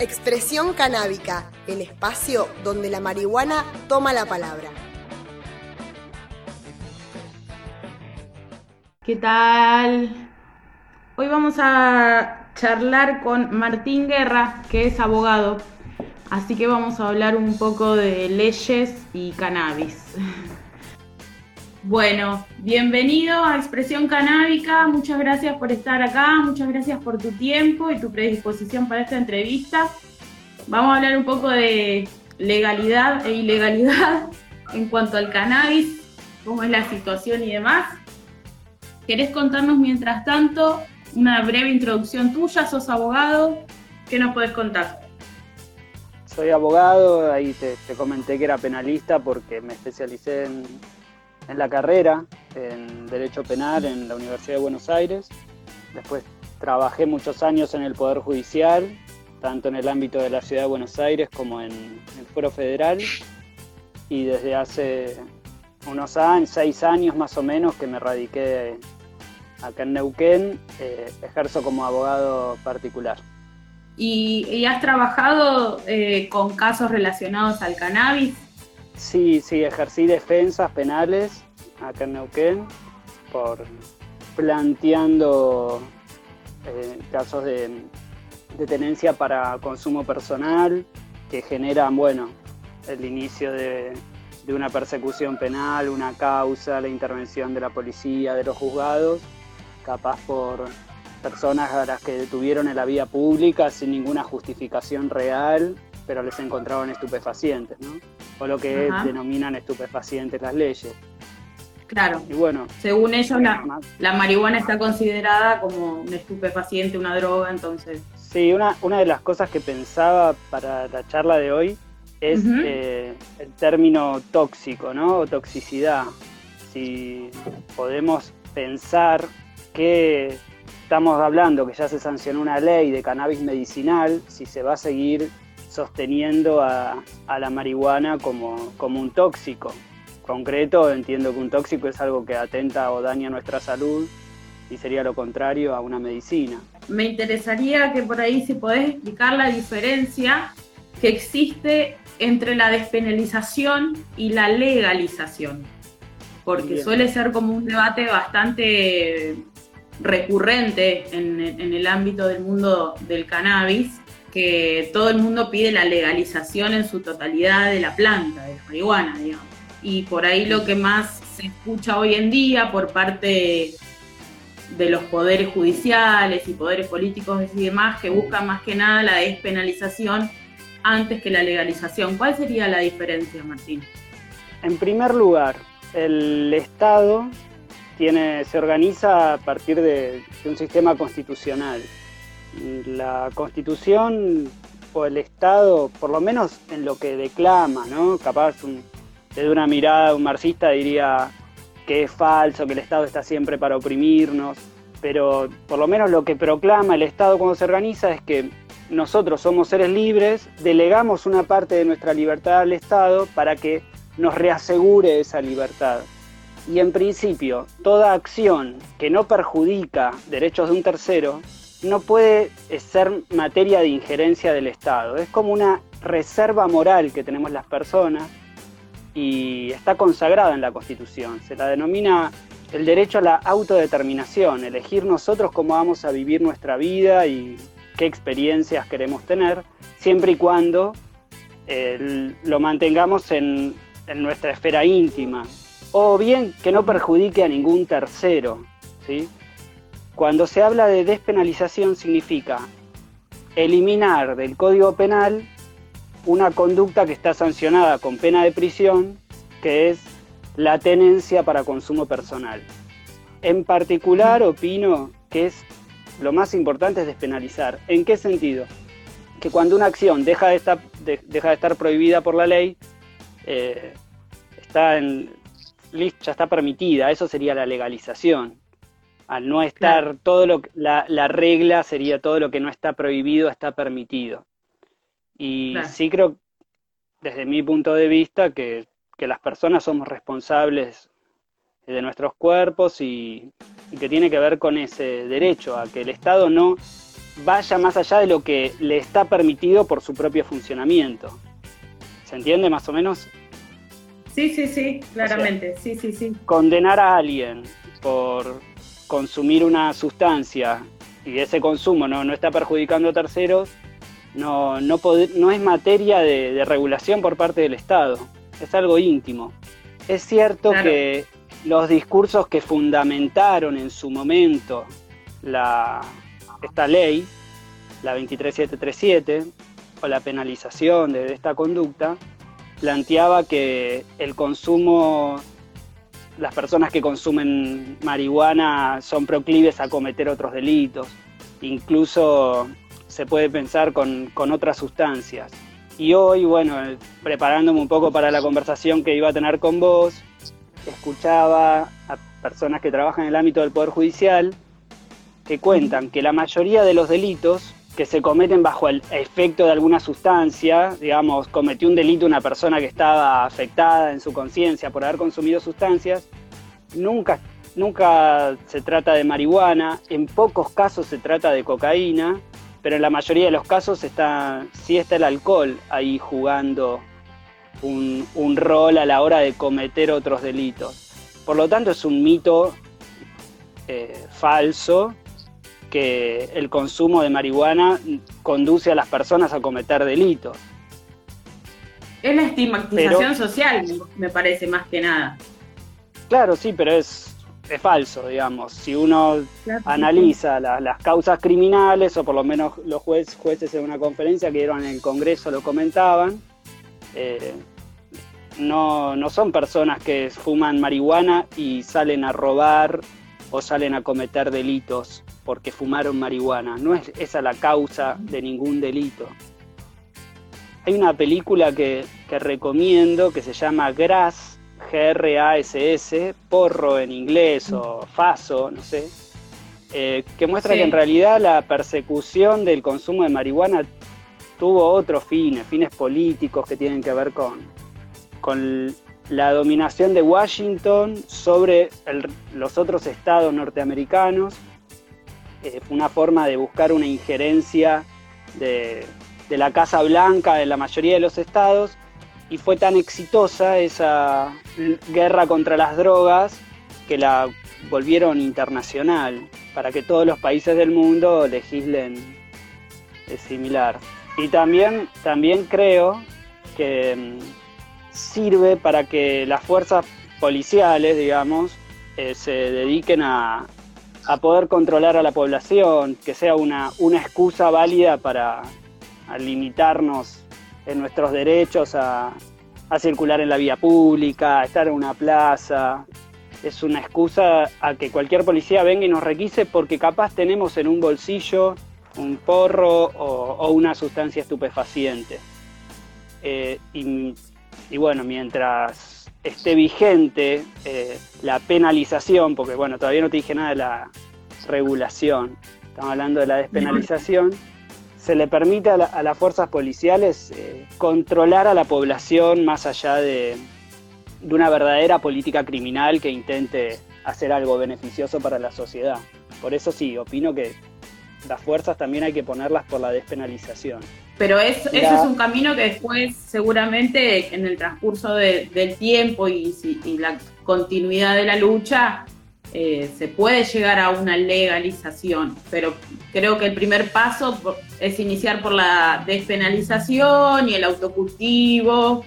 Expresión canábica, el espacio donde la marihuana toma la palabra. ¿Qué tal? Hoy vamos a charlar con Martín Guerra, que es abogado. Así que vamos a hablar un poco de leyes y cannabis. Bueno, bienvenido a Expresión Canábica. Muchas gracias por estar acá, muchas gracias por tu tiempo y tu predisposición para esta entrevista. Vamos a hablar un poco de legalidad e ilegalidad en cuanto al cannabis, cómo es la situación y demás. ¿Querés contarnos mientras tanto una breve introducción tuya? ¿Sos abogado? ¿Qué nos podés contar? Soy abogado, ahí te, te comenté que era penalista porque me especialicé en, en la carrera en Derecho Penal en la Universidad de Buenos Aires. Después trabajé muchos años en el Poder Judicial, tanto en el ámbito de la Ciudad de Buenos Aires como en el Foro Federal. Y desde hace unos años, seis años más o menos, que me radiqué acá en Neuquén, eh, ejerzo como abogado particular. ¿Y, y has trabajado eh, con casos relacionados al cannabis? Sí, sí, ejercí defensas penales acá en Neuquén por planteando eh, casos de, de, tenencia para consumo personal que generan, bueno, el inicio de, de una persecución penal, una causa, la intervención de la policía, de los juzgados, capaz por personas a las que detuvieron en la vía pública sin ninguna justificación real, pero les encontraron estupefacientes, ¿no? O lo que Ajá. denominan estupefacientes las leyes. Claro. Y bueno. Según ellos, la, la, marihuana está considerada como un estupefaciente, una droga, entonces. Sí, una, una de las cosas que pensaba para la charla de hoy es uh -huh. eh, el término tóxico, ¿no? O toxicidad. Si podemos pensar que estamos hablando que ya se sancionó una ley de cannabis medicinal, si se va a seguir sosteniendo a, a la marihuana como, como un tóxico concreto, entiendo que un tóxico es algo que atenta o daña nuestra salud y sería lo contrario a una medicina. Me interesaría que por ahí se podés explicar la diferencia que existe entre la despenalización y la legalización, porque Bien. suele ser como un debate bastante recurrente en, en el ámbito del mundo del cannabis, que todo el mundo pide la legalización en su totalidad de la planta, de la marihuana, digamos y por ahí lo que más se escucha hoy en día por parte de los poderes judiciales y poderes políticos y demás que buscan más que nada la despenalización antes que la legalización. ¿Cuál sería la diferencia, Martín? En primer lugar, el Estado tiene, se organiza a partir de, de un sistema constitucional. La Constitución o el Estado, por lo menos en lo que declama, ¿no? Capaz un, desde una mirada un marxista diría que es falso, que el Estado está siempre para oprimirnos, pero por lo menos lo que proclama el Estado cuando se organiza es que nosotros somos seres libres, delegamos una parte de nuestra libertad al Estado para que nos reasegure esa libertad. Y en principio, toda acción que no perjudica derechos de un tercero no puede ser materia de injerencia del Estado. Es como una reserva moral que tenemos las personas y está consagrada en la Constitución. Se la denomina el derecho a la autodeterminación, elegir nosotros cómo vamos a vivir nuestra vida y qué experiencias queremos tener, siempre y cuando eh, lo mantengamos en, en, nuestra esfera íntima, o bien que no perjudique a ningún tercero. ¿sí? Cuando se habla de despenalización significa eliminar del Código Penal una conducta que está sancionada con pena de prisión, que es la tenencia para consumo personal. En particular, opino que es lo más importante es despenalizar. ¿En qué sentido? Que cuando una acción deja de estar, prohibida por la ley, eh, ya está permitida, eso sería la legalización. Al no estar todo lo la, la regla sería todo lo que no está prohibido está permitido. Y sí creo, desde mi punto de vista, que, las personas somos responsables de nuestros cuerpos y, que tiene que ver con ese derecho a que el Estado no vaya más allá de lo que le está permitido por su propio funcionamiento. ¿Se entiende más o menos? Sí, sí, sí, claramente, sí, sí, sí. Condenar a alguien por consumir una sustancia y ese consumo no, no está perjudicando a terceros, no, no, no es materia de, regulación por parte del Estado, es algo íntimo. Es cierto que los discursos que fundamentaron en su momento la, esta ley, la 23737, o la penalización de esta conducta, planteaba que el consumo, las personas que consumen marihuana son proclives a cometer otros delitos, incluso se puede pensar con, otras sustancias. Y hoy, bueno, preparándome un poco para la conversación que iba a tener con vos, escuchaba a personas que trabajan en el ámbito del Poder Judicial que cuentan que la mayoría de los delitos que se cometen bajo el efecto de alguna sustancia, digamos, cometió un delito una persona que estaba afectada en su conciencia por haber consumido sustancias, nunca, nunca se trata de marihuana, en pocos casos se trata de cocaína, pero en la mayoría de los casos está, sí está el alcohol ahí jugando un, rol a la hora de cometer otros delitos. Por lo tanto, es un mito eh, falso que el consumo de marihuana conduce a las personas a cometer delitos. Es la estigmatización social, me parece, más que nada. Claro, sí, pero es, es falso, digamos. Si uno analiza las causas criminales, o por lo menos los jueces en una conferencia que dieron en el Congreso lo comentaban, eh, no, no son personas que fuman marihuana y salen a robar o salen a cometer delitos porque fumaron marihuana. No es esa la causa de ningún delito. Hay una película que, recomiendo que se llama Grass, G-R-A-S-S, porro en inglés o faso, no sé, eh, que muestra que en realidad la persecución del consumo de marihuana tuvo otros fines, fines políticos que tienen que ver con, con la dominación de Washington sobre los otros estados norteamericanos eh, una forma de buscar una injerencia de, la Casa Blanca en la mayoría de los estados y fue tan exitosa esa guerra contra las drogas que la volvieron internacional para que todos los países del mundo legislen similar. Y también, también creo que mm, sirve para que las fuerzas policiales, digamos, eh, se dediquen a, a poder controlar a la población, que sea una, una excusa válida para limitarnos en nuestros derechos a, circular en la vía pública, a estar en una plaza. Es una excusa a que cualquier policía venga y nos requise porque capaz tenemos en un bolsillo un porro o, una sustancia estupefaciente. Eh, y, bueno, mientras esté vigente eh, la penalización, porque bueno, todavía no te dije nada de la regulación, estamos hablando de la despenalización, se le permite a, las fuerzas policiales eh, controlar a la población más allá de, de una verdadera política criminal que intente hacer algo beneficioso para la sociedad. Por eso sí, opino que las fuerzas también hay que ponerlas por la despenalización. Pero es, eso es un camino que después seguramente en el transcurso del tiempo y, la continuidad de la lucha eh, se puede llegar a una legalización, pero creo que el primer paso es iniciar por la despenalización y el autocultivo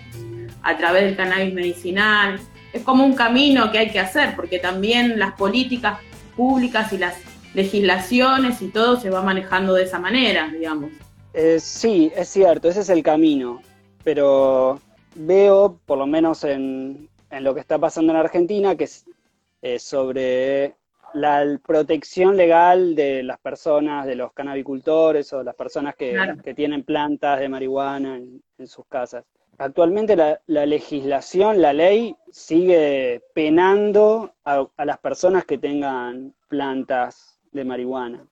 a través del cannabis medicinal. Es como un camino que hay que hacer, porque también las políticas públicas y las legislaciones y todo se va manejando de esa manera, digamos. Eh, sí, es cierto, ese es el camino, pero veo, por lo menos en, lo que está pasando en Argentina, que es eh, sobre la protección legal de las personas, de los canabicultores o las personas que, que tienen plantas de marihuana en, sus casas. Actualmente la, legislación, la ley, sigue penando a, las personas que tengan plantas de marihuana.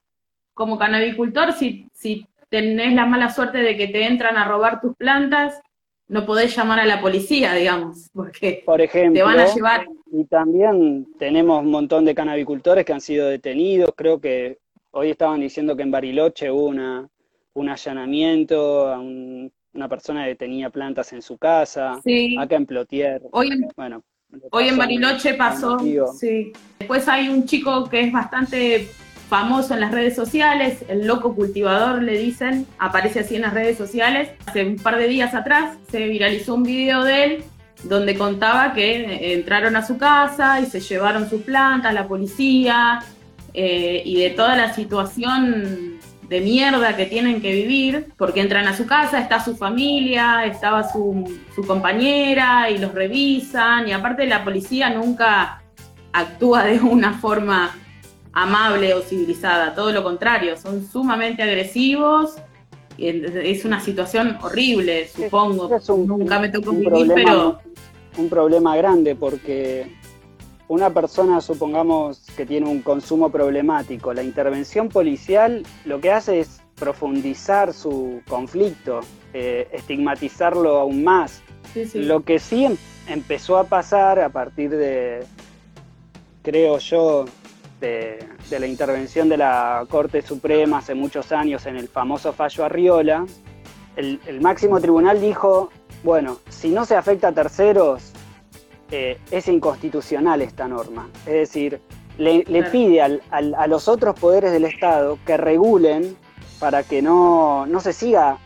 Como canabicultor, si, si tenés la mala suerte de que te entran a robar tus plantas, no podés llamar a la policía, digamos, porque Por ejemplo, te van a llevar. Y también tenemos un montón de canabicultores que han sido detenidos. Creo que hoy estaban diciendo que en Bariloche hubo una, un allanamiento a una persona que tenía plantas en su casa. Sí. Acá en Plotier. Hoy en, bueno, hoy en Bariloche pasó. Sí. Después hay un chico que es bastante famoso en las redes sociales, el loco cultivador le dicen, aparece así en las redes sociales. Hace un par de días atrás se viralizó un video de él donde contaba que entraron a su casa y se llevaron sus plantas, la policía, eh, y de toda la situación de mierda que tienen que vivir, porque entran a su casa, está su familia, estaba su, su compañera y los revisan, y aparte la policía nunca actúa de una forma amable o civilizada, todo lo contrario, son sumamente agresivos. Es una situación horrible, supongo. Nunca me tocó vivir, pero. Un problema grande porque una persona, supongamos que tiene un consumo problemático, la intervención policial lo que hace es profundizar su conflicto, eh, estigmatizarlo aún más. Lo que sí em-, empezó a pasar a partir de, creo yo, de, la intervención de la Corte Suprema hace muchos años en el famoso fallo Arriola, el, máximo tribunal dijo, bueno, si no se afecta a terceros, eh, es inconstitucional esta norma. Es decir, le, pide a los otros poderes del Estado que regulen para que no, no se siga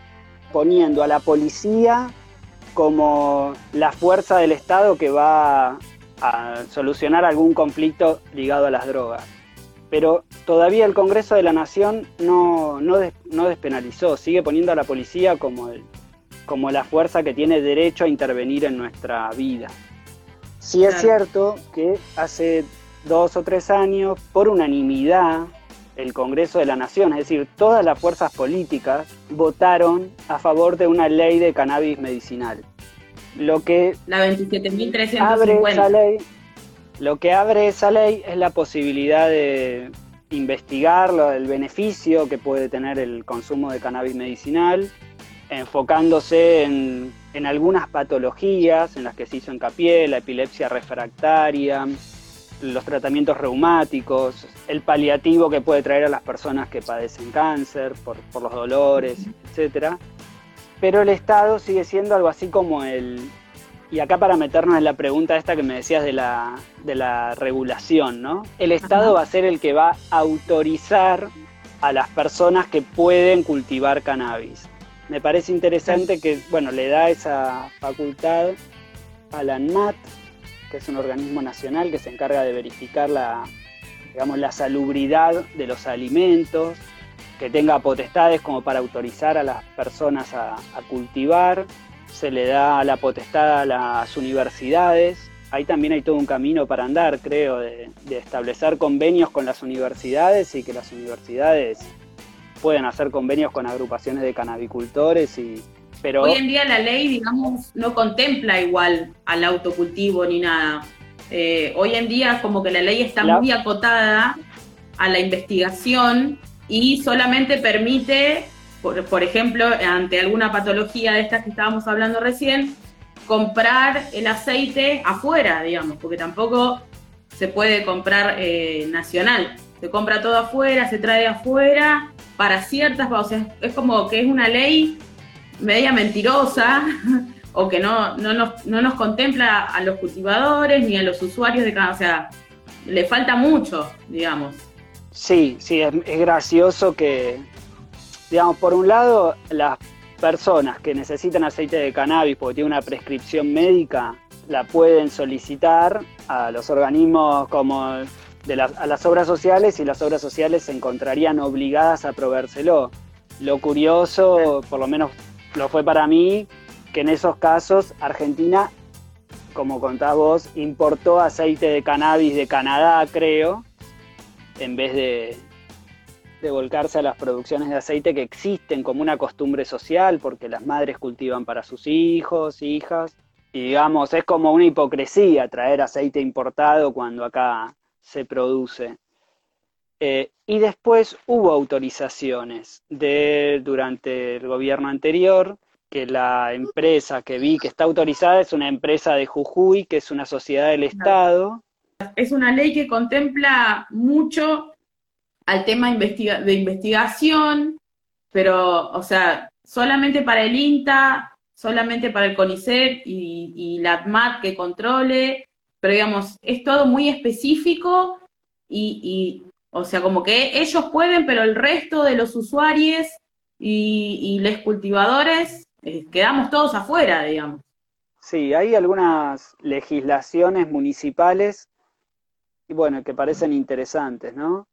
poniendo a la policía como la fuerza del Estado que va a solucionar algún conflicto ligado a las drogas. Pero todavía el Congreso de la Nación no, no, despenalizó, sigue poniendo a la policía como, el, como la fuerza que tiene derecho a intervenir en nuestra vida. Sí es cierto que hace dos o tres años, por unanimidad, el Congreso de la Nación, es decir, todas las fuerzas políticas votaron a favor de una ley de cannabis medicinal. Lo que la 27.350. Abre esa ley, lo que abre esa ley es la posibilidad de investigar el beneficio que puede tener el consumo de cannabis medicinal, enfocándose en, en algunas patologías en las que se hizo hincapié, la epilepsia refractaria, los tratamientos reumáticos, el paliativo que puede traer a las personas que padecen cáncer por, por los dolores, etcétera pero el Estado sigue siendo algo así como el... Y acá para meternos en la pregunta esta que me decías de la, de la regulación, ¿no? El Estado va a ser el que va a autorizar a las personas que pueden cultivar cannabis. Me parece interesante que, bueno, le da esa facultad a la ANMAT, que es un organismo nacional que se encarga de verificar la, digamos, la salubridad de los alimentos, que tenga potestades como para autorizar a las personas a, cultivar, se le da la potestad a las universidades. Ahí también hay todo un camino para andar, creo, de, establecer convenios con las universidades y que las universidades puedan hacer convenios con agrupaciones de canabicultores y, pero... Hoy en día la ley, digamos, no contempla igual al autocultivo ni nada. Eh, hoy en día como que la ley está muy acotada a la investigación y solamente permite, por, ejemplo, ante alguna patología de estas que estábamos hablando recién, comprar el aceite afuera, digamos, porque tampoco se puede comprar eh, nacional. Se compra todo afuera, se trae afuera para ciertas, o sea, es como que es una ley media mentirosa o que no, no, nos, no nos contempla a los cultivadores ni a los usuarios de cada, o sea, le falta mucho, digamos. Sí, sí, es, gracioso que, digamos, por un lado, las personas que necesitan aceite de cannabis porque tienen una prescripción médica, la pueden solicitar a los organismos como de a las obras sociales y las obras sociales se encontrarían obligadas a proveérselo. Lo curioso, por lo menos lo fue para mí, que en esos casos Argentina, como contás vos, importó aceite de cannabis de Canadá, creo, en vez de, de volcarse a las producciones de aceite que existen como una costumbre social, porque las madres cultivan para sus hijos, hijas, y digamos, es como una hipocresía traer aceite importado cuando acá se produce. Eh, y después hubo autorizaciones de, durante el gobierno anterior, que la empresa que vi que está autorizada es una empresa de Jujuy, que es una sociedad del Estado. Es una ley que contempla mucho al tema de investigación, pero, o sea, solamente para el INTA, solamente para el CONICET y, la ADMAT que controle, pero digamos, es todo muy específico y, o sea, como que ellos pueden, pero el resto de los usuarios y, los cultivadores eh, quedamos todos afuera, digamos. Sí, hay algunas legislaciones municipales, y bueno, que parecen interesantes, ¿no?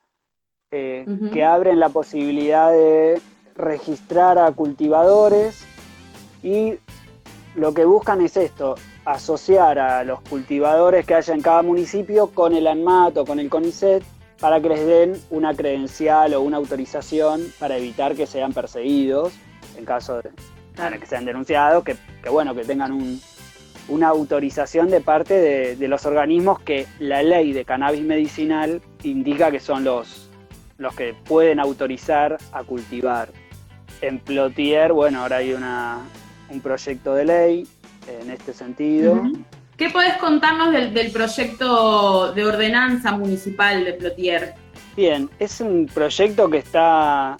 Eh, que abren la posibilidad de registrar a cultivadores y lo que buscan es esto, asociar a los cultivadores que haya en cada municipio con el ANMAT o con el CONICET para que les den una credencial o una autorización para evitar que sean perseguidos en caso de que sean denunciados, que, bueno, que tengan una autorización de parte de, de los organismos que la ley de cannabis medicinal indica que son los, los que pueden autorizar a cultivar. En Plotier, bueno, ahora hay una, un proyecto de ley en este sentido. ¿Qué podés contarnos del, proyecto de ordenanza municipal de Plotier? Bien, es un proyecto que está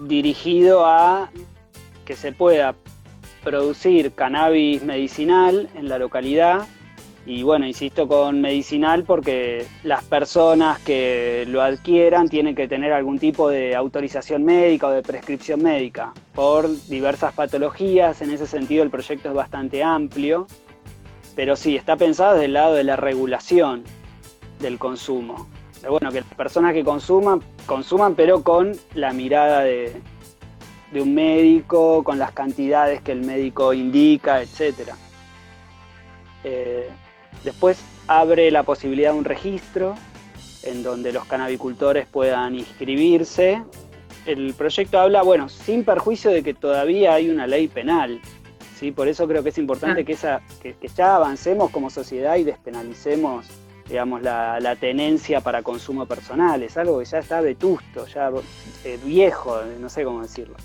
dirigido a que se pueda producir cannabis medicinal en la localidad y bueno, insisto con medicinal porque las personas que lo adquieran tienen que tener algún tipo de autorización médica o de prescripción médica por diversas patologías. En ese sentido el proyecto es bastante amplio, pero sí, está pensado desde el lado de la regulación del consumo. Pero bueno, que las personas que consuman, consuman pero con la mirada de, un médico, con las cantidades que el médico indica, etcétera. Eh, Después abre la posibilidad de un registro en donde los canabicultores puedan inscribirse. El proyecto habla, bueno, sin perjuicio de que todavía hay una ley penal. ¿sí? Por eso creo que es importante ah. que, esa, que, ya avancemos como sociedad y despenalicemos digamos, la, tenencia para consumo personal. Es algo que ya está vetusto, ya eh, viejo, no sé cómo decirlo.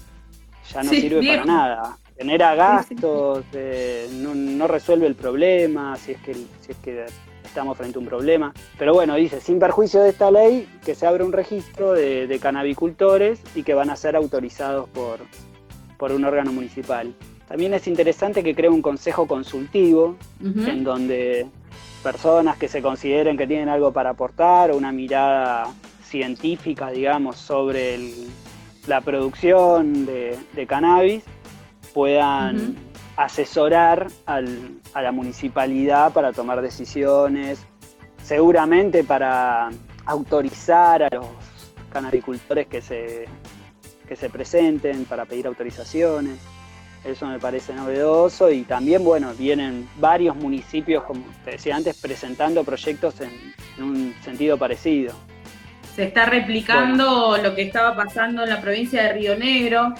Ya no sirve para nada genera gastos, eh, no, resuelve el problema, si es, que, si es que estamos frente a un problema. Pero bueno, dice, sin perjuicio de esta ley, que se abre un registro de, canabicultores y que van a ser autorizados por, por un órgano municipal. También es interesante que cree un consejo consultivo, en donde personas que se consideren que tienen algo para aportar o una mirada científica, digamos, sobre la producción de, de cannabis, puedan asesorar a la municipalidad para tomar decisiones, seguramente para autorizar a los canabicultores que se, que se presenten, para pedir autorizaciones. Eso me parece novedoso y también, bueno, vienen varios municipios, como te decía antes, presentando proyectos en, un sentido parecido. Se está replicando lo que estaba pasando en la provincia de Río Negro,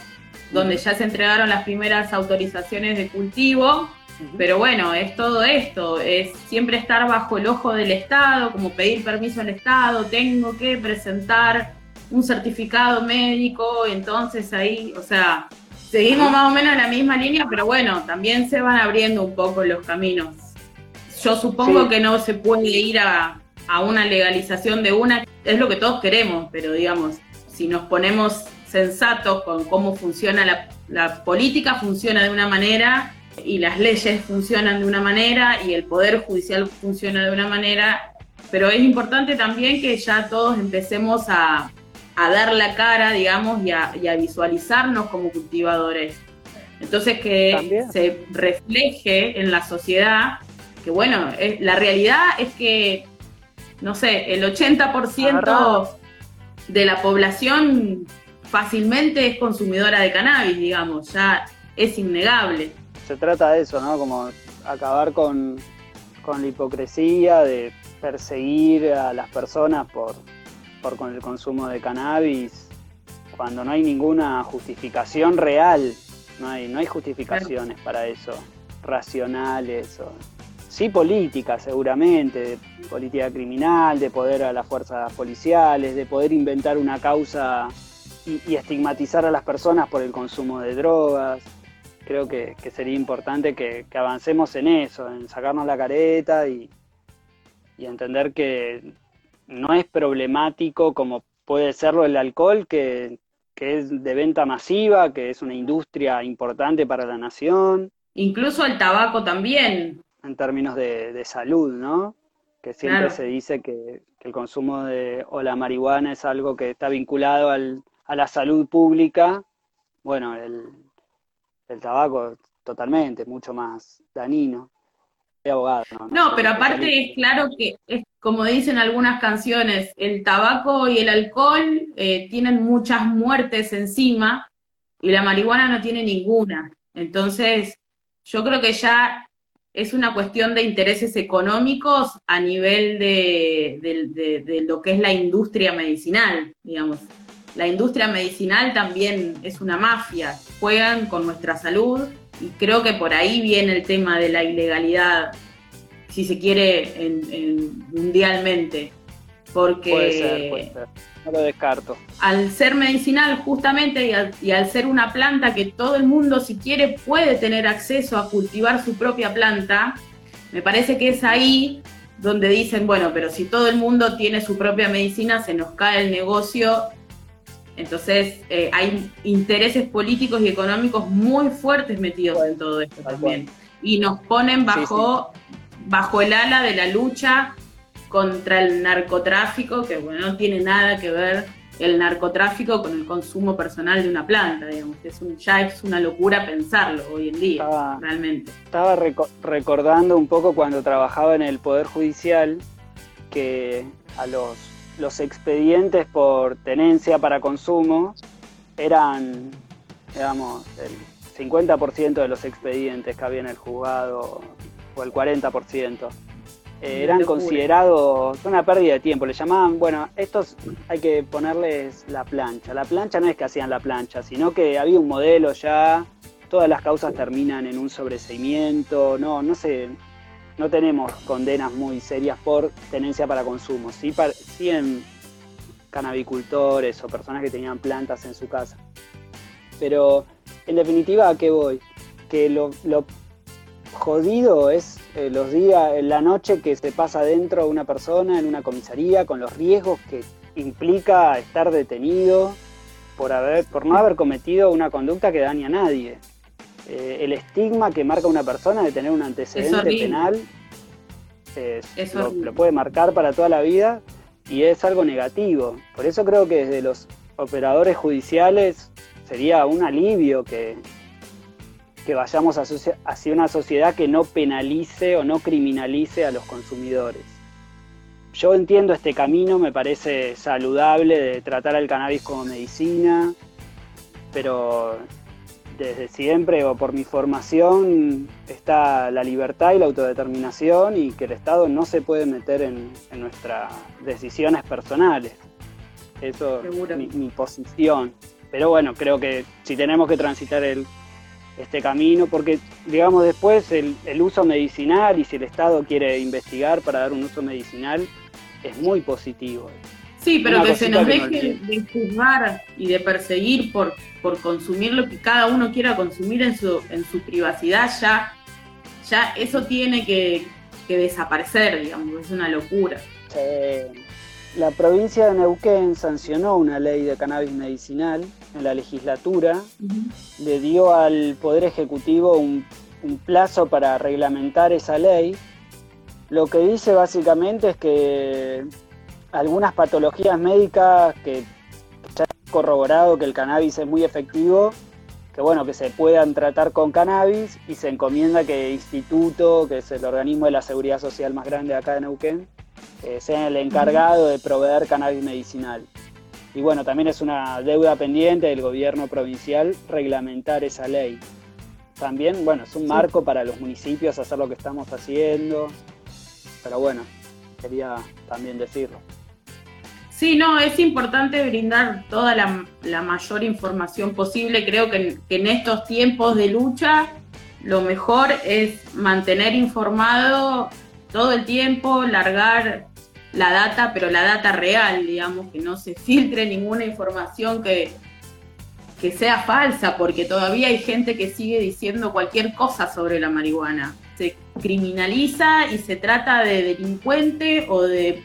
donde ya se entregaron las primeras autorizaciones de cultivo. Pero bueno, es todo esto, es siempre estar bajo el ojo del Estado, como pedir permiso al Estado, tengo que presentar un certificado médico, entonces ahí, o sea, seguimos más o menos en la misma línea, pero bueno, también se van abriendo un poco los caminos. Yo supongo que no se puede ir a, a una legalización de una, es lo que todos queremos, pero digamos, si nos ponemos sensatos con cómo funciona la, la política, funciona de una manera y las leyes funcionan de una manera y el poder judicial funciona de una manera, pero es importante también que ya todos empecemos a, a dar la cara, digamos, y a, y a, visualizarnos como cultivadores. Entonces que se refleje en la sociedad que, bueno, es, la realidad es que, no sé, el 80% de la población fácilmente es consumidora de cannabis, digamos, ya es innegable. Se trata de eso, ¿no? Como acabar con, la hipocresía de perseguir a las personas por, por con el consumo de cannabis cuando no hay ninguna justificación real. No hay, no hay justificaciones para eso, racionales o sí política seguramente, de política criminal, de poder a las fuerzas policiales, de poder inventar una causa y, estigmatizar a las personas por el consumo de drogas. Creo que, sería importante que, avancemos en eso, en sacarnos la careta y, entender que no es problemático como puede serlo el alcohol, que, que es de venta masiva, que es una industria importante para la nación. Incluso el tabaco también, en términos de, salud, ¿no? Que siempre se dice que, el consumo de o la marihuana es algo que está vinculado al, a la salud pública. Bueno, el, el tabaco totalmente, mucho más dañino. Abogado, no, pero aparte es claro que, es, como dicen algunas canciones, el tabaco y el alcohol eh, tienen muchas muertes encima y la marihuana no tiene ninguna. Entonces, yo creo que ya es una cuestión de intereses económicos a nivel de, lo que es la industria medicinal, digamos. La industria medicinal también es una mafia, juegan con nuestra salud y creo que por ahí viene el tema de la ilegalidad, si se quiere, en, mundialmente. Porque puede ser, puede ser. No lo descarto. Al ser medicinal, justamente, y al, ser una planta que todo el mundo, si quiere, puede tener acceso a cultivar su propia planta, me parece que es ahí donde dicen, bueno, pero si todo el mundo tiene su propia medicina, se nos cae el negocio. Entonces eh, hay intereses políticos y económicos muy fuertes metidos en todo esto también. Y nos ponen bajo, bajo el ala de la lucha contra el narcotráfico, que bueno, no tiene nada que ver el narcotráfico con el consumo personal de una planta, digamos. Es ya es una locura pensarlo hoy en día, realmente. Estaba recordando un poco cuando trabajaba en el Poder Judicial que a los, los expedientes por tenencia para consumo eran, digamos, el 50% de los expedientes que había en el juzgado o el 40%. Eh, eran considerados una pérdida de tiempo. Le llamaban, bueno, estos hay que ponerles la plancha. La plancha no es que hacían la plancha, sino que había un modelo ya, todas las causas terminan en un sobreseimiento, no, no sé, no tenemos condenas muy serias por tenencia para consumo, sí, en canabicultores o personas que tenían plantas en su casa. Pero en definitiva, ¿a qué voy? Que lo, lo jodido es eh, los días, la noche que se pasa dentro de una persona en una comisaría con los riesgos que implica estar detenido por, haber, por no haber cometido una conducta que daña a nadie. Eh, el estigma que marca una persona de tener un antecedente penal lo puede marcar para toda la vida y es algo negativo. Por eso creo que desde los operadores judiciales sería un alivio que, que vayamos hacia una sociedad que no penalice o no criminalice a los consumidores. Yo entiendo este camino, me parece saludable de tratar al cannabis como medicina, pero desde siempre o por mi formación está la libertad y la autodeterminación y que el Estado no se puede meter en, nuestras decisiones personales. Eso es mi, mi posición. Pero bueno, creo que si tenemos que transitar el este camino, porque digamos después el, uso medicinal y si el Estado quiere investigar para dar un uso medicinal es muy positivo. Sí, pero que se nos deje de juzgar y de perseguir por, por consumir lo que cada uno quiera consumir en su, en su privacidad, ya, ya eso tiene que, desaparecer, digamos, es una locura. La provincia de Neuquén sancionó una ley de cannabis medicinal en la legislatura, le dio al Poder Ejecutivo un, plazo para reglamentar esa ley. Lo que dice básicamente es que algunas patologías médicas que ya han corroborado que el cannabis es muy efectivo, que bueno, que se puedan tratar con cannabis y se encomienda que el instituto, que es el organismo de la seguridad social más grande acá de Neuquén, eh, sea el encargado de proveer cannabis medicinal. Y bueno, también es una deuda pendiente del gobierno provincial reglamentar esa ley. También, bueno, es un marco para los municipios hacer lo que estamos haciendo. Pero bueno, quería también decirlo. Sí, no, es importante brindar toda la, la mayor información posible. Creo que, que en estos tiempos de lucha lo mejor es mantener informado todo el tiempo, largar la data, pero la data real, digamos, que no se filtre ninguna información que, que sea falsa, porque todavía hay gente que sigue diciendo cualquier cosa sobre la marihuana. Se criminaliza y se trata de delincuente o de,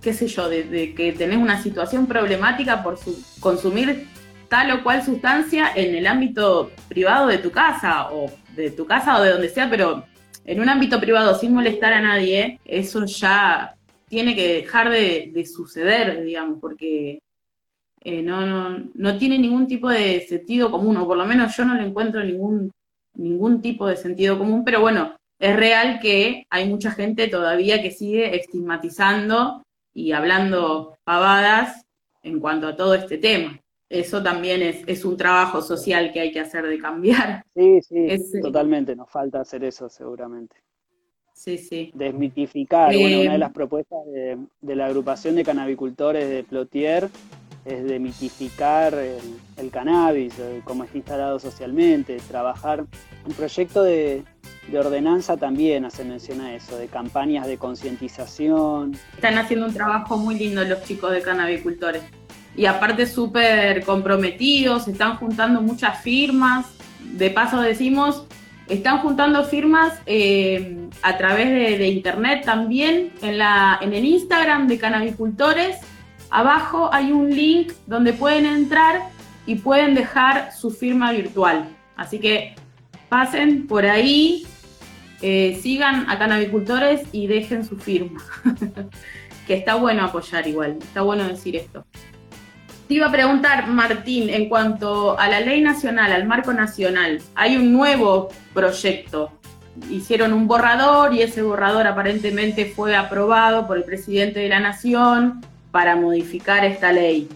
qué sé yo, de, que tenés una situación problemática por su, consumir tal o cual sustancia en el ámbito privado de tu casa o de tu casa o de donde sea, pero en un ámbito privado sin molestar a nadie, eso ya tiene que dejar de, suceder, digamos, porque eh, no, no, no tiene ningún tipo de sentido común, o por lo menos yo no le encuentro ningún, ningún tipo de sentido común, pero bueno, es real que hay mucha gente todavía que sigue estigmatizando y hablando pavadas en cuanto a todo este tema eso también es, es, un trabajo social que hay que hacer de cambiar. Sí, sí, eh, totalmente, nos falta hacer eso seguramente. Sí, sí. Desmitificar, una de eh, las propuestas de, de, la agrupación de canabicultores de Plotier es demitificar el, el cannabis, eh, cómo está instalado socialmente, trabajar. Un proyecto de, de ordenanza también hace mención a eso, de campañas de concientización. Están haciendo un trabajo muy lindo los chicos de canabicultores y aparte súper comprometidos, están juntando muchas firmas. De paso decimos, están juntando firmas eh, a través de, internet también en, la, en el Instagram de Canabicultores. Abajo hay un link donde pueden entrar y pueden dejar su firma virtual. Así que pasen por ahí, eh, sigan a Canabicultores y dejen su firma. que está bueno apoyar igual, está bueno decir esto iba a preguntar, Martín, en cuanto a la ley nacional, al marco nacional, hay un nuevo proyecto. Hicieron un borrador y ese borrador aparentemente fue aprobado por el presidente de la Nación para modificar esta ley,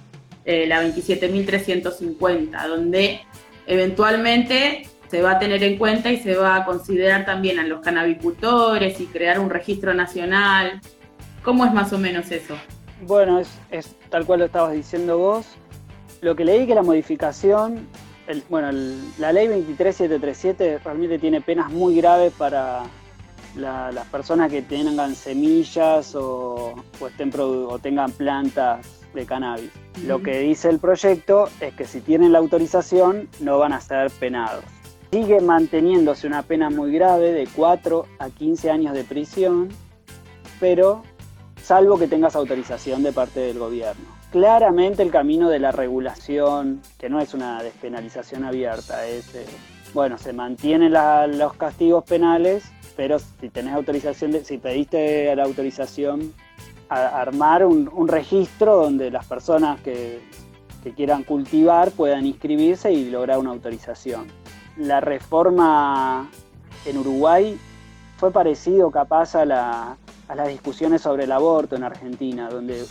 eh, la 27.350, donde eventualmente se va a tener en cuenta y se va a considerar también a los canabicultores y crear un registro nacional. ¿Cómo es más o menos eso? Bueno, es, tal cual lo estabas diciendo vos. Lo que leí que la modificación, bueno, la ley 23737 realmente tiene penas muy graves para las personas que tengan semillas o, estén o tengan plantas de cannabis. Lo que dice el proyecto es que si tienen la autorización no van a ser penados. Sigue manteniéndose una pena muy grave de 4 a 15 años de prisión, pero salvo que tengas autorización de parte del gobierno. Claramente el camino de la regulación, que no es una despenalización abierta, es, eh, bueno, se mantienen los castigos penales, pero si tenés autorización, si pediste la autorización, a, armar un, registro donde las personas que, que quieran cultivar puedan inscribirse y lograr una autorización. La reforma en Uruguay fue parecido capaz a la, a las discusiones sobre el aborto en Argentina, donde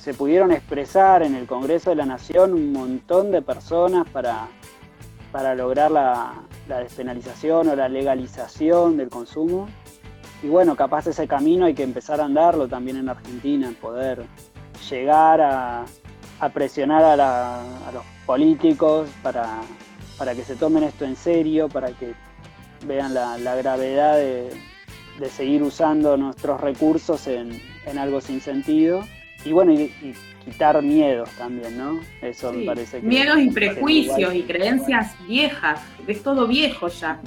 se pudieron expresar en el Congreso de la Nación un montón de personas para, para lograr la, despenalización o la legalización del consumo. Y bueno, capaz ese camino hay que empezar a andarlo también en Argentina, poder llegar a, presionar a, los políticos para, para que se tomen esto en serio, para que vean la gravedad de, de seguir usando nuestros recursos en, algo sin sentido. Y bueno, y, quitar miedos también, ¿no? Eso me parece que... Miedos y prejuicios y creencias viejas, es todo viejo ya.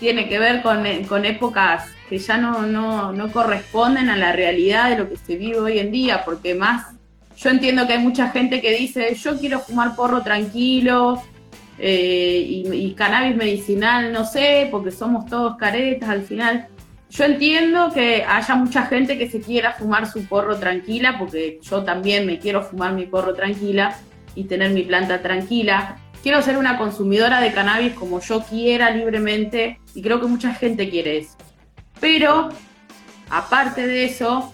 Tiene que ver con, con épocas que ya no, no, no corresponden a la realidad de lo que se vive hoy en día, porque más yo entiendo que hay mucha gente que dice, yo quiero fumar porro tranquilo eh, y, y, cannabis medicinal, no sé, porque somos todos caretas al final. Yo entiendo que haya mucha gente que se quiera fumar su porro tranquila, porque yo también me quiero fumar mi porro tranquila y tener mi planta tranquila. Quiero ser una consumidora de cannabis como yo quiera libremente y creo que mucha gente quiere eso. Pero, aparte de eso,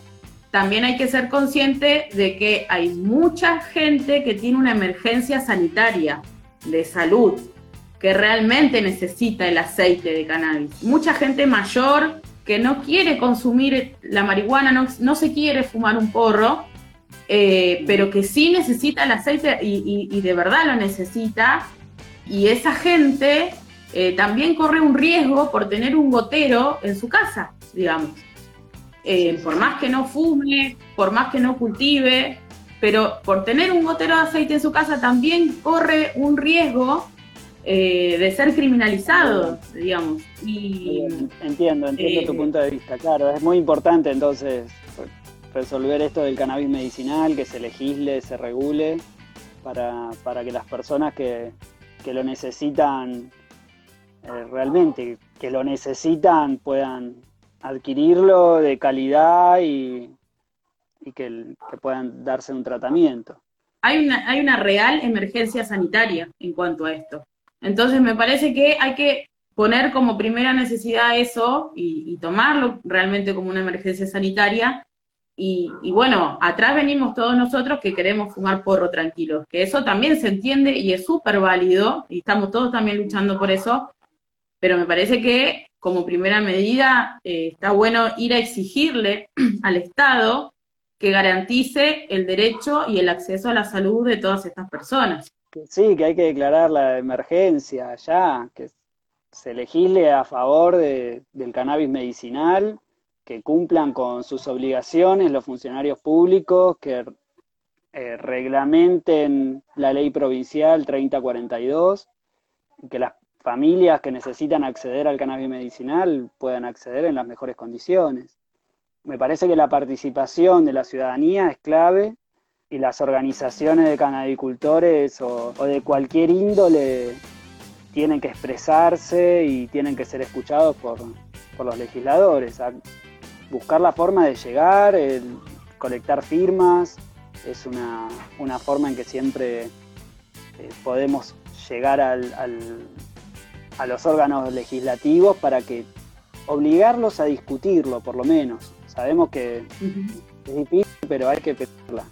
también hay que ser consciente de que hay mucha gente que tiene una emergencia sanitaria de salud, que realmente necesita el aceite de cannabis. Mucha gente mayor que no quiere consumir la marihuana, no, se quiere fumar un porro eh, pero que sí necesita el aceite y, de verdad lo necesita. Y esa gente eh, también corre un riesgo por tener un gotero en su casa, digamos. Eh, por más que no fume, por más que no cultive, pero por tener un gotero de aceite en su casa también corre un riesgo de ser criminalizado, digamos. Y, entiendo, entiendo tu punto de vista, claro, es muy importante entonces resolver esto del cannabis medicinal, que se legisle, se regule, para, que las personas que, lo necesitan eh, realmente, que lo necesitan, puedan adquirirlo de calidad y, que, puedan darse un tratamiento. Hay una, hay una real emergencia sanitaria en cuanto a esto. Entonces me parece que hay que poner como primera necesidad eso y tomarlo realmente como una emergencia sanitaria y, bueno, atrás venimos todos nosotros que queremos fumar porro tranquilos, que eso también se entiende y es súper válido, y estamos todos también luchando por eso, pero me parece que como primera medida eh, está bueno ir a exigirle al Estado que garantice el derecho y el acceso a la salud de todas estas personas. Sí, que hay que declarar la emergencia ya, que se legisle a favor del cannabis medicinal que cumplan con sus obligaciones los funcionarios públicos, que eh, reglamenten la ley provincial 3042, que las familias que necesitan acceder al cannabis medicinal puedan acceder en las mejores condiciones. Me parece que la participación de la ciudadanía es clave y las organizaciones de cannabicultores o, o de cualquier índole tienen que expresarse y tienen que ser escuchados por, por los legisladores buscar la forma de llegar, el colectar firmas, es una, forma en que siempre eh, podemos llegar al, a los órganos legislativos para que obligarlos a discutirlo, por lo menos. Sabemos que es difícil, pero hay que pedirla.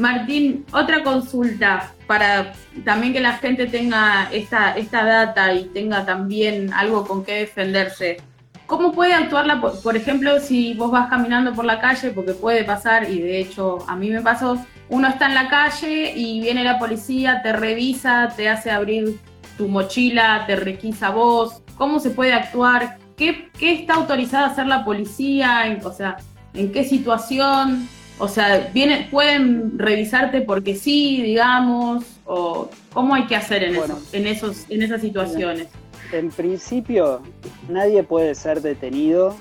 Martín, otra consulta para también que la gente tenga esta, esta data y tenga también algo con qué defenderse. ¿Cómo puede actuarla, por ejemplo, si vos vas caminando por la calle, porque puede pasar, y de hecho a mí me pasó, uno está en la calle y viene la policía, te revisa, te hace abrir tu mochila, te requisa vos, ¿cómo se puede actuar? ¿Qué, está autorizada a hacer la policía? o sea, ¿en qué situación? O sea, viene, pueden revisarte porque sí, digamos, o cómo hay que hacer en, en, esos, en esas situaciones en principio nadie puede ser detenido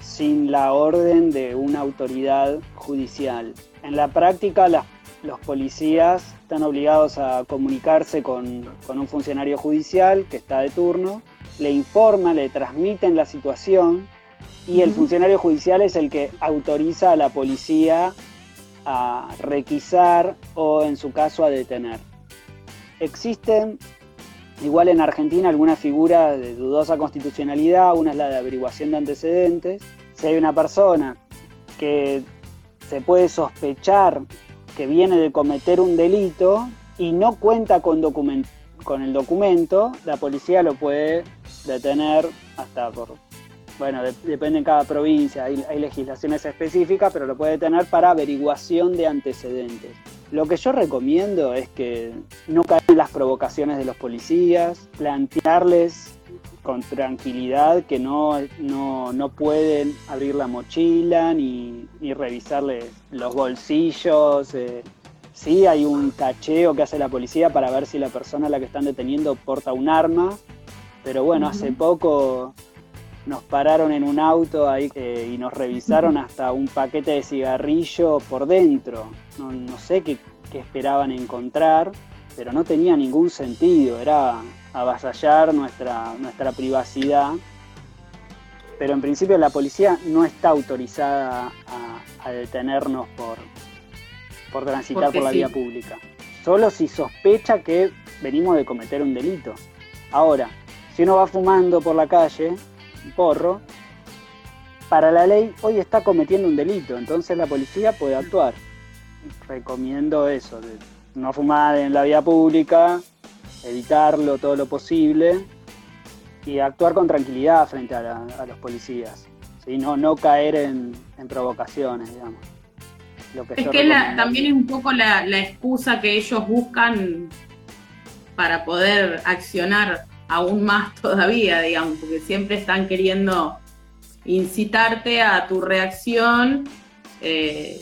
sin la orden de una autoridad judicial. En la práctica los policías están obligados a comunicarse con, un funcionario judicial que está de turno, le informan, le transmiten la situación y el funcionario judicial es el que autoriza a la policía a requisar o en su caso a detener. Existen Igual en Argentina alguna figura de dudosa constitucionalidad, una es la de averiguación de antecedentes. Si hay una persona que se puede sospechar que viene de cometer un delito y no cuenta con, con el documento, la policía lo puede detener hasta por... Bueno, depende en cada provincia, hay, hay legislaciones específicas, pero lo puede detener para averiguación de antecedentes. Lo que yo recomiendo es que no caigan las provocaciones de los policías, plantearles con tranquilidad que no, no, pueden abrir la mochila ni, ni revisarles los bolsillos. Eh. Sí, hay un cacheo que hace la policía para ver si la persona a la que están deteniendo porta un arma, pero bueno, hace poco nos pararon en un auto ahí eh, y nos revisaron hasta un paquete de cigarrillo por dentro. No, sé qué, esperaban encontrar, pero no tenía ningún sentido, era avasallar nuestra, nuestra privacidad. Pero en principio la policía no está autorizada a, detenernos por, por transitar por la vía pública. Solo si sospecha que venimos de cometer un delito. Ahora, si uno va fumando por la calle, porro, para la ley hoy está cometiendo un delito, entonces la policía puede actuar. Recomiendo eso, de no fumar en la vía pública, evitarlo todo lo posible y actuar con tranquilidad frente a, los policías, no, no caer en, provocaciones, digamos. lo que Es que la- también es un poco la, la excusa que ellos buscan para poder accionar aún más todavía, digamos, porque siempre están queriendo incitarte a tu reacción eh,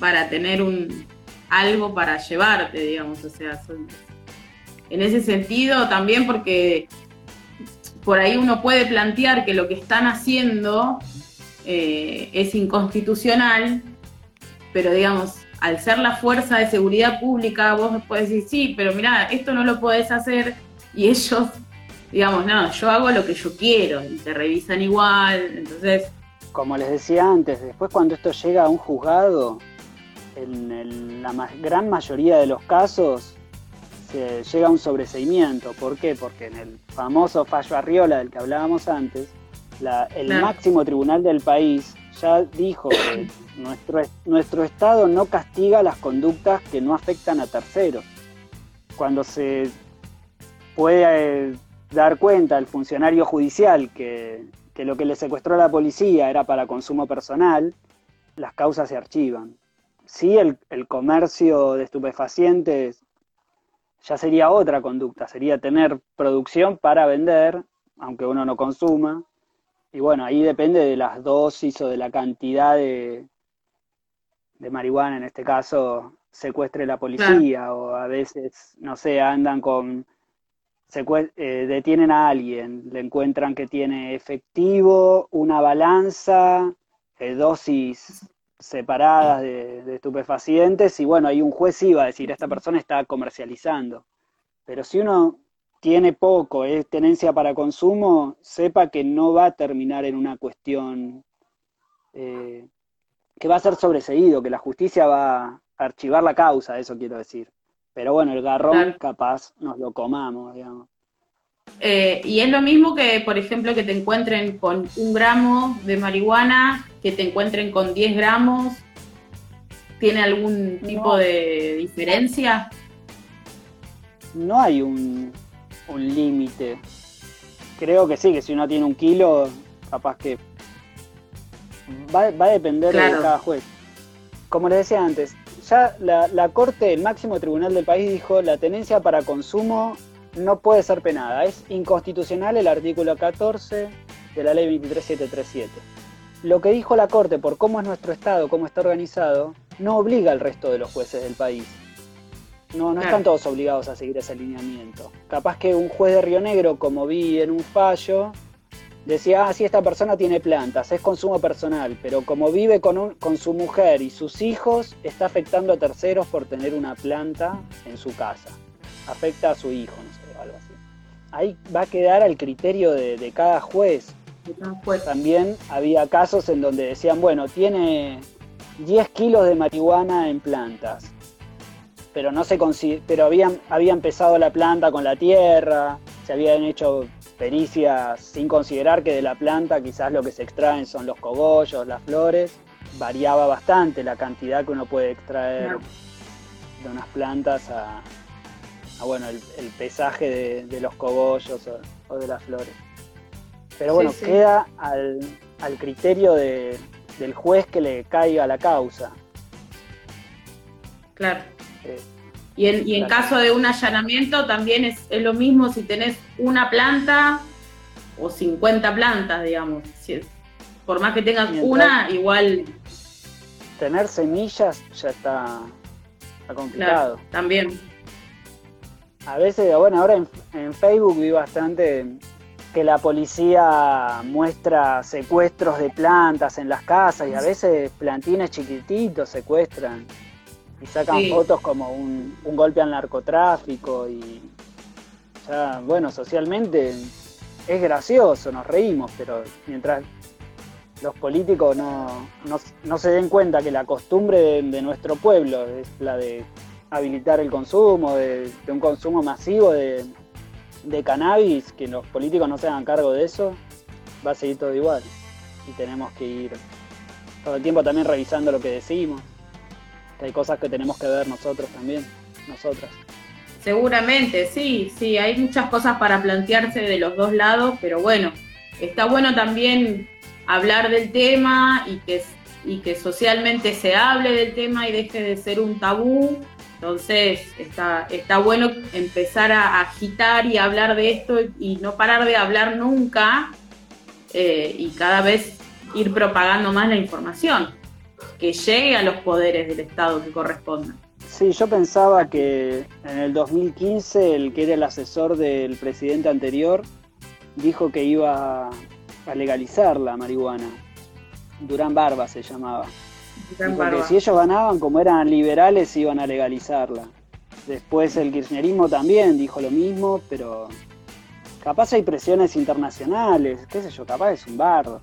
para tener un algo para llevarte, digamos, o sea, en ese sentido también porque por ahí uno puede plantear que lo que están haciendo eh, es inconstitucional, pero digamos, al ser la fuerza de seguridad pública, vos puedes decir, sí, pero mira, esto no lo podés hacer, y ellos, digamos, no, yo hago lo que yo quiero, y te revisan igual, entonces, Como les decía antes, después cuando esto llega a un juzgado, en el- la ma- gran mayoría de los casos se llega a un sobreseimiento. ¿Por qué? Porque en el famoso fallo Arriola del que hablábamos antes, la- el Claro. máximo tribunal del país ya dijo que nuestro, nuestro Estado no castiga las conductas que no afectan a terceros. Cuando se puede eh, dar cuenta el funcionario judicial que, que lo que le secuestró a la policía era para consumo personal, las causas se archivan. Sí, el, el comercio de estupefacientes ya sería otra conducta, sería tener producción para vender, aunque uno no consuma. Y bueno, ahí depende de las dosis o de la cantidad de, de marihuana, en este caso, secuestre la policía, o a veces, no sé, andan con eh, detienen a alguien, le encuentran que tiene efectivo, una balanza, eh, dosis separadas de, estupefacientes y bueno, ahí un juez iba a decir, esta persona está comercializando. Pero si uno tiene poco, es tenencia para consumo, sepa que no va a terminar en una cuestión eh, que va a ser sobreseído, que la justicia va a archivar la causa, eso quiero decir. Pero bueno, el garrón Claro. capaz nos lo comamos, digamos. eh, y es lo mismo que, por ejemplo, que te encuentren con un gramo de marihuana, que te encuentren con 10 gramos, ¿tiene algún tipo No. de diferencia? No hay un, un límite. Creo que sí, que si uno tiene un kilo, capaz que va, va a depender de cada juez. Como les decía antes, ya la, la Corte, el máximo tribunal del país, dijo la tenencia para consumo no puede ser penada. Es inconstitucional el artículo 14 de la ley 23737. Lo que dijo la Corte por cómo es nuestro Estado, cómo está organizado, no obliga al resto de los jueces del país. No, no están todos obligados a seguir ese alineamiento. Capaz que un juez de Río Negro, como vi en un fallo, decía, ah, sí, esta persona tiene plantas, es consumo personal, pero como vive con, un- con su mujer y sus hijos, está afectando a terceros por tener una planta en su casa. Afecta a su hijo, no sé, algo así. Ahí va a quedar al criterio de, de cada juez. También había casos en donde decían, bueno, tiene 10 kilos de marihuana en plantas, pero no se pero habían, había empezado la planta con la tierra, se habían hecho pericias sin considerar que de la planta quizás lo que se extraen son los cogollos, las flores, variaba bastante la cantidad que uno puede extraer de unas plantas a, a, bueno, el, el pesaje de, de los cogollos o, o de las flores. Pero Sí, bueno, sí. queda al, al criterio de- del juez que le caiga la causa. Claro. Eh, Y en, y en Claro. caso de un allanamiento también es, es lo mismo si tenés una planta o 50 plantas, digamos. Si- por más que tengas Mientras- una, igual, tener semillas ya está, está claro, complicado. también. A veces, bueno, ahora en, en Facebook vi bastante que la policía muestra secuestros de plantas en las casas y a veces plantines chiquititos secuestran y sacan Sí. fotos como un, un golpe al narcotráfico y ya, bueno, socialmente es gracioso, nos reímos, pero mientras los políticos no, no- no se den cuenta que la costumbre de, de nuestro pueblo es la de habilitar el consumo, de, de un consumo masivo de, de cannabis, que los políticos no se hagan cargo de eso, va a seguir todo igual. Y tenemos que ir todo el tiempo también revisando lo que decimos, hay cosas que tenemos que ver nosotros también, nosotras. Seguramente, sí, sí, hay muchas cosas para plantearse de los dos lados, pero bueno, está bueno también hablar del tema y que y que socialmente se hable del tema y deje de ser un tabú. Entonces está, está bueno empezar a agitar y hablar de esto y no parar de hablar nunca eh, y cada vez ir propagando más la información, que llegue a los poderes del Estado que correspondan. Sí, yo pensaba que en el 2015 el que era el asesor del presidente anterior dijo que iba a legalizar la marihuana. Durán Barba se llamaba. Porque si ellos ganaban, como eran liberales, iban a legalizarla. Después el kirchnerismo también dijo lo mismo, pero capaz hay presiones internacionales, qué sé yo, capaz es un bardo.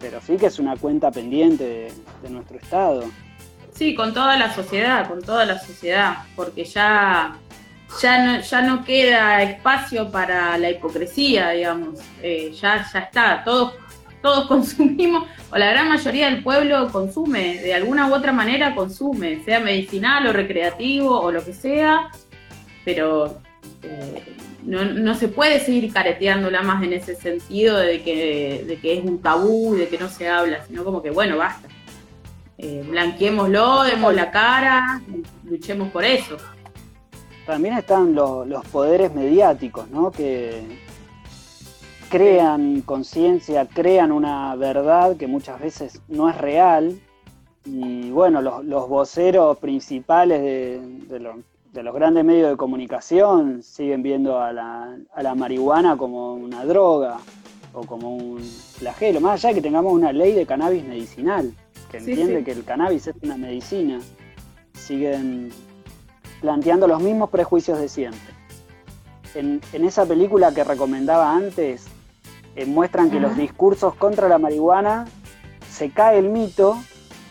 Pero sí que es una cuenta pendiente de, nuestro Estado. Sí, con toda la sociedad, con toda la sociedad, porque ya, ya, no, ya no queda espacio para la hipocresía, digamos. Eh, ya, ya está, todos, todos consumimos, o la gran mayoría del pueblo consume, de alguna u otra manera consume, sea medicinal o recreativo o lo que sea, pero eh, no, no, se puede seguir careteándola más en ese sentido de que, de que es un tabú, de que no se habla, sino como que, bueno, basta eh, demos la cara, luchemos por eso. También están los poderes mediáticos, ¿no? Que crean conciencia, crean una verdad que muchas veces no es real. Y bueno, los, voceros principales de, los grandes medios de comunicación siguen viendo a la, a la marihuana como una droga o como un flagelo, más allá de que tengamos una ley de cannabis medicinal que entiende que el cannabis es una medicina, siguen planteando los mismos prejuicios de siempre. En, esa película que recomendaba antes, eh, muestran que los discursos contra la marihuana se cae el mito,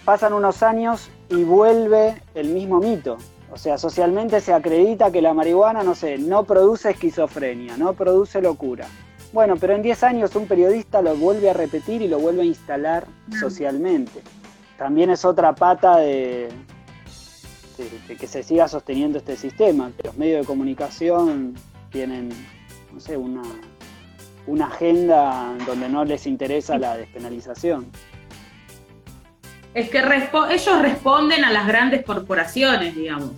pasan unos años y vuelve el mismo mito. O sea, socialmente se acredita que la marihuana, no sé, no produce esquizofrenia, no produce locura. Bueno, pero en 10 años un periodista lo vuelve a repetir y lo vuelve a instalar socialmente también es otra pata de, que se siga sosteniendo este sistema, que los medios de comunicación tienen, no sé, una, una agenda donde no les interesa la despenalización. Es que ellos responden a las grandes corporaciones, digamos.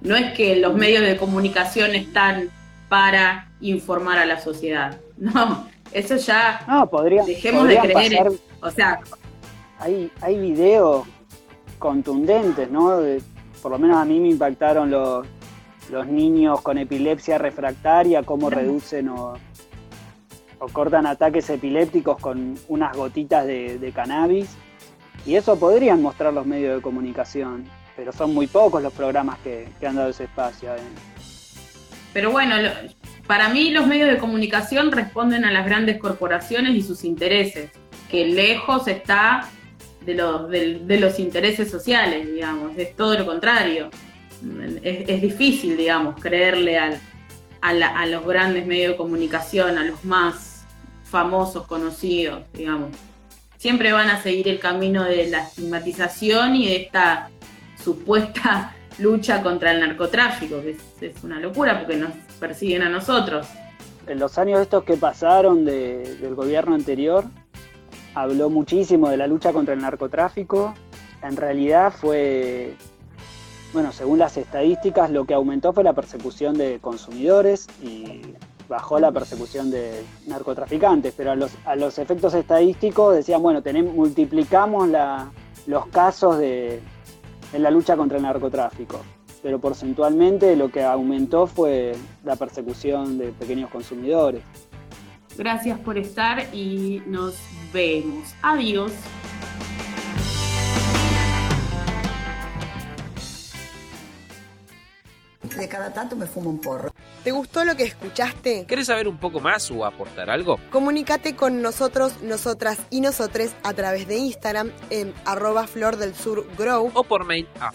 No es que los medios de comunicación están para informar a la sociedad. No, eso ya no, podría, dejemos de creer. o sea, hay, hay videos contundentes, ¿no? por lo menos a mí me impactaron los, los niños con epilepsia refractaria, cómo reducen o, cortan ataques epilépticos con unas gotitas de, cannabis. Y eso podrían mostrar los medios de comunicación, pero son muy pocos los programas que, han dado ese espacio. Pero bueno, para mí los medios de comunicación responden a las grandes corporaciones y sus intereses, que lejos está de los, de, los intereses sociales, digamos, es todo lo contrario. Es, difícil, digamos, creerle al, a, los grandes medios de comunicación, a los más famosos, conocidos, digamos. Siempre van a seguir el camino de la estigmatización y de esta supuesta lucha contra el narcotráfico, que es, una locura porque nos persiguen a nosotros. En los años estos que pasaron del gobierno anterior, habló muchísimo de la lucha contra el narcotráfico. En realidad fue, bueno, según las estadísticas, lo que aumentó fue la persecución de consumidores y bajó la persecución de narcotraficantes, pero a los, a los efectos estadísticos decían, bueno, tenemos, multiplicamos los casos de, en la lucha contra el narcotráfico, pero porcentualmente lo que aumentó fue la persecución de pequeños consumidores. Gracias por estar y nos vemos. Adiós. De cada tanto me fumo un porro. ¿Te gustó lo que escuchaste? ¿Querés saber un poco más o aportar algo? Comunícate con nosotros, nosotras y nosotres a través de Instagram en arroba flor del sur grow o por mail a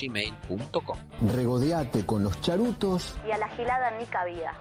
gmail.com Regodeate con los charutos y a la gilada ni cabida.